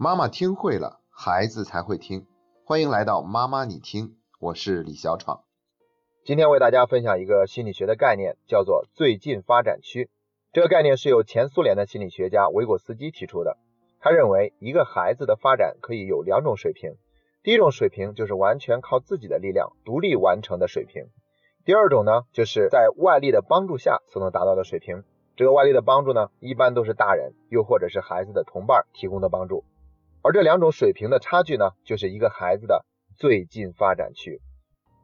妈妈听会了，孩子才会听。欢迎来到妈妈你听，我是李小闯。今天为大家分享一个心理学的概念，叫做最近发展区。这个概念是由前苏联的心理学家维果斯基提出的。他认为，一个孩子的发展可以有两种水平。第一种水平就是完全靠自己的力量独立完成的水平。第二种呢，就是在外力的帮助下所能达到的水平。这个外力的帮助呢，一般都是大人，又或者是孩子的同伴提供的帮助。而这两种水平的差距呢，就是一个孩子的最近发展区。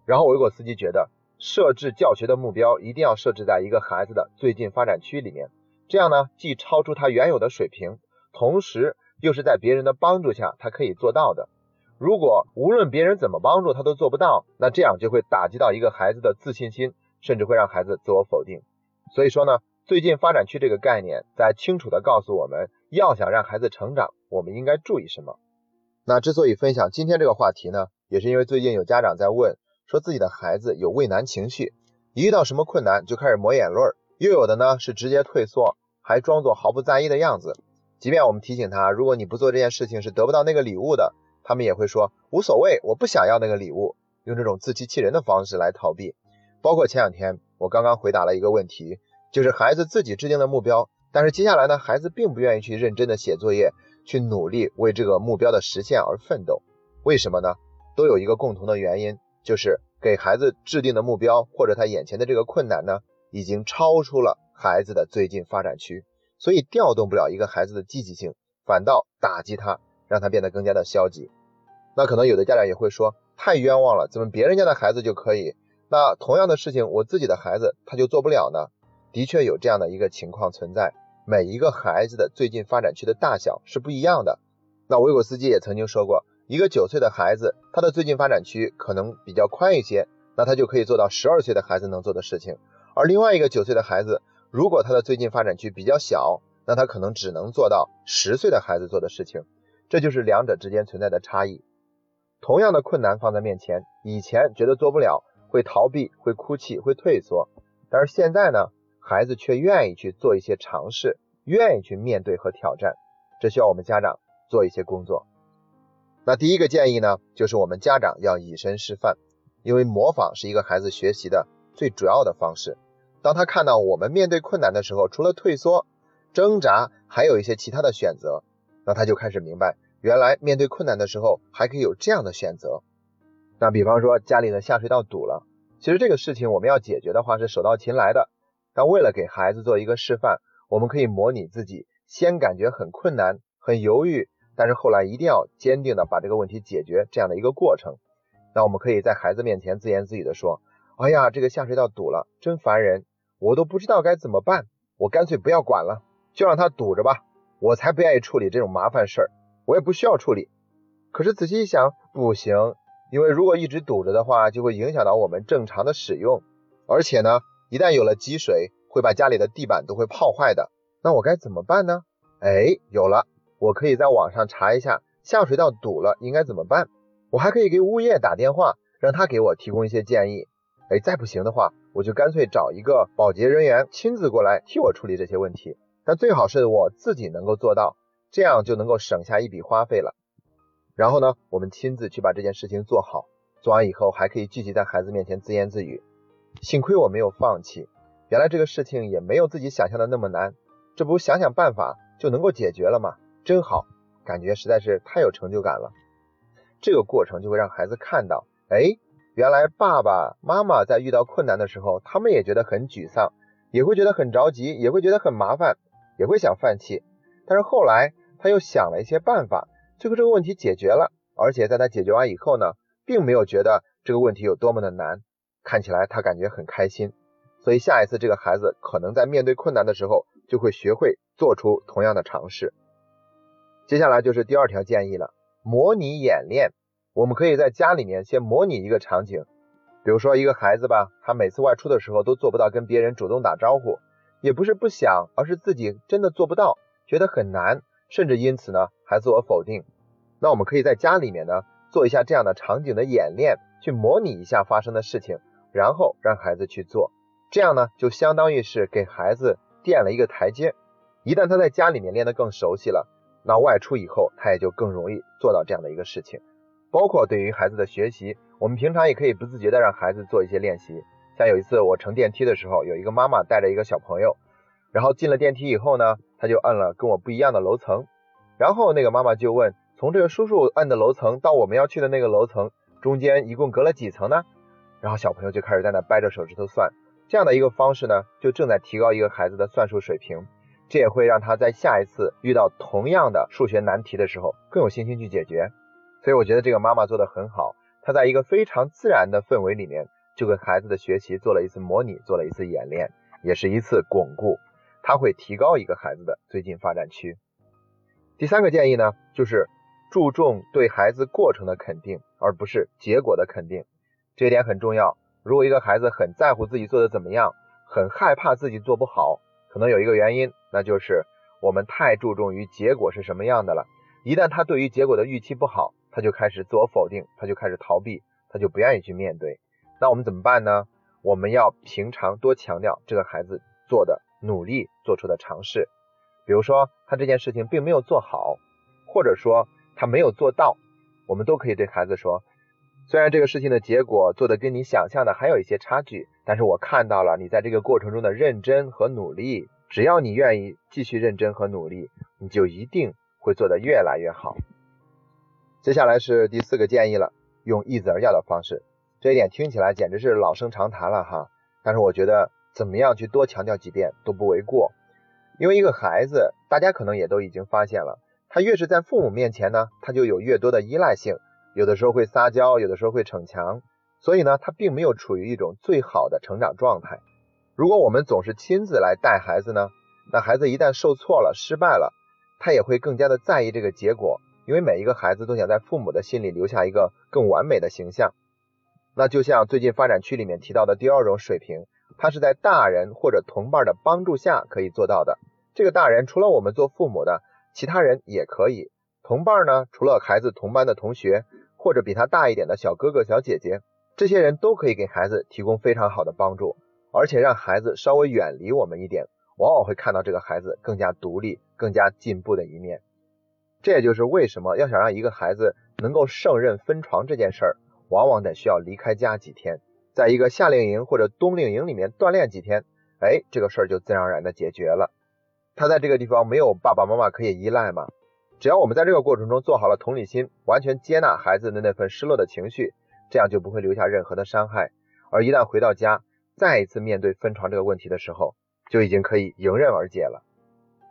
然后维果斯基觉得，设置教学的目标一定要设置在一个孩子的最近发展区里面，这样呢，既超出他原有的水平，同时又是在别人的帮助下他可以做到的。如果无论别人怎么帮助他都做不到，那这样就会打击到一个孩子的自信心，甚至会让孩子自我否定。所以说呢。最近发展区这个概念，在清楚地告诉我们要想让孩子成长，我们应该注意什么。那之所以分享今天这个话题呢，也是因为最近有家长在问，说自己的孩子有畏难情绪，一遇到什么困难就开始抹眼泪，又有的呢是直接退缩，还装作毫不在意的样子。即便我们提醒他，如果你不做这件事情是得不到那个礼物的，他们也会说无所谓，我不想要那个礼物，用这种自欺欺人的方式来逃避。包括前两天我刚刚回答了一个问题。就是孩子自己制定的目标，但是接下来呢，孩子并不愿意去认真的写作业，去努力为这个目标的实现而奋斗。为什么呢？都有一个共同的原因，就是给孩子制定的目标或者他眼前的这个困难呢，已经超出了孩子的最近发展区，所以调动不了一个孩子的积极性，反倒打击他，让他变得更加的消极。那可能有的家长也会说，太冤枉了，怎么别人家的孩子就可以？那同样的事情，我自己的孩子他就做不了呢？的确有这样的一个情况存在，每一个孩子的最近发展区的大小是不一样的。那维果斯基也曾经说过，一个九岁的孩子，他的最近发展区可能比较宽一些，那他就可以做到十二岁的孩子能做的事情；而另外一个九岁的孩子，如果他的最近发展区比较小，那他可能只能做到十岁的孩子做的事情。这就是两者之间存在的差异。同样的困难放在面前，以前觉得做不了，会逃避，会哭泣，会退缩，但是现在呢？孩子却愿意去做一些尝试，愿意去面对和挑战，这需要我们家长做一些工作。那第一个建议呢，就是我们家长要以身示范，因为模仿是一个孩子学习的最主要的方式。当他看到我们面对困难的时候，除了退缩、挣扎，还有一些其他的选择，那他就开始明白，原来面对困难的时候还可以有这样的选择。那比方说家里的下水道堵了，其实这个事情我们要解决的话是手到擒来的。但为了给孩子做一个示范，我们可以模拟自己先感觉很困难、很犹豫，但是后来一定要坚定的把这个问题解决这样的一个过程。那我们可以在孩子面前自言自语的说：“哎呀，这个下水道堵了，真烦人，我都不知道该怎么办，我干脆不要管了，就让它堵着吧。我才不愿意处理这种麻烦事儿，我也不需要处理。可是仔细一想，不行，因为如果一直堵着的话，就会影响到我们正常的使用，而且呢。”一旦有了积水，会把家里的地板都会泡坏的。那我该怎么办呢？哎，有了，我可以在网上查一下下水道堵了应该怎么办。我还可以给物业打电话，让他给我提供一些建议。哎，再不行的话，我就干脆找一个保洁人员亲自过来替我处理这些问题。但最好是我自己能够做到，这样就能够省下一笔花费了。然后呢，我们亲自去把这件事情做好。做完以后，还可以继续在孩子面前自言自语。幸亏我没有放弃，原来这个事情也没有自己想象的那么难，这不想想办法就能够解决了吗？真好，感觉实在是太有成就感了。这个过程就会让孩子看到，哎，原来爸爸妈妈在遇到困难的时候，他们也觉得很沮丧，也会觉得很着急，也会觉得很麻烦，也会想放弃。但是后来他又想了一些办法，最后这个问题解决了，而且在他解决完以后呢，并没有觉得这个问题有多么的难。看起来他感觉很开心，所以下一次这个孩子可能在面对困难的时候，就会学会做出同样的尝试。接下来就是第二条建议了，模拟演练。我们可以在家里面先模拟一个场景，比如说一个孩子吧，他每次外出的时候都做不到跟别人主动打招呼，也不是不想，而是自己真的做不到，觉得很难，甚至因此呢还自我否定。那我们可以在家里面呢做一下这样的场景的演练，去模拟一下发生的事情。然后让孩子去做，这样呢，就相当于是给孩子垫了一个台阶。一旦他在家里面练得更熟悉了，那外出以后他也就更容易做到这样的一个事情。包括对于孩子的学习，我们平常也可以不自觉的让孩子做一些练习。像有一次我乘电梯的时候，有一个妈妈带着一个小朋友，然后进了电梯以后呢，他就按了跟我不一样的楼层，然后那个妈妈就问，从这个叔叔按的楼层到我们要去的那个楼层，中间一共隔了几层呢？然后小朋友就开始在那掰着手指头算，这样的一个方式呢，就正在提高一个孩子的算术水平，这也会让他在下一次遇到同样的数学难题的时候更有信心去解决。所以我觉得这个妈妈做的很好，她在一个非常自然的氛围里面。就跟孩子的学习做了一次模拟，做了一次演练，也是一次巩固，它会提高一个孩子的最近发展区。第三个建议呢，就是注重对孩子过程的肯定，而不是结果的肯定，这一点很重要。如果一个孩子很在乎自己做的怎么样，很害怕自己做不好，可能有一个原因，那就是我们太注重于结果是什么样的了。一旦他对于结果的预期不好，他就开始自我否定，他就开始逃避，他就不愿意去面对。那我们怎么办呢？我们要平常多强调这个孩子做的努力做出的尝试，比如说他这件事情并没有做好，或者说他没有做到，我们都可以对孩子说，虽然这个事情的结果做的跟你想象的还有一些差距，但是我看到了你在这个过程中的认真和努力，只要你愿意继续认真和努力，你就一定会做得越来越好。接下来是第四个建议了，用一子而教的方式。这一点听起来简直是老生常谈了哈，但是我觉得怎么样去多强调几遍都不为过，因为一个孩子，大家可能也都已经发现了，他越是在父母面前呢，他就有越多的依赖性，有的时候会撒娇，有的时候会逞强，所以呢，他并没有处于一种最好的成长状态。如果我们总是亲自来带孩子呢，那孩子一旦受挫了、失败了，他也会更加的在意这个结果，因为每一个孩子都想在父母的心里留下一个更完美的形象。那就像最近发展区里面提到的第二种水平，他是在大人或者同伴的帮助下可以做到的。这个大人除了我们做父母的，其他人也可以。同伴呢，除了孩子同班的同学或者比他大一点的小哥哥小姐姐，这些人都可以给孩子提供非常好的帮助，而且让孩子稍微远离我们一点，往往会看到这个孩子更加独立、更加进步的一面。这也就是为什么要想让一个孩子能够胜任分床这件事儿。往往得需要离开家几天，在一个夏令营或者冬令营里面锻炼几天，哎，这个事儿就自然而然的解决了。他在这个地方没有爸爸妈妈可以依赖嘛？只要我们在这个过程中做好了同理心，完全接纳孩子的那份失落的情绪，这样就不会留下任何的伤害。而一旦回到家，再一次面对分床这个问题的时候，就已经可以迎刃而解了。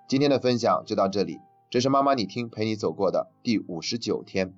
今天的分享就到这里，这是妈妈你听陪你走过的第五十九天。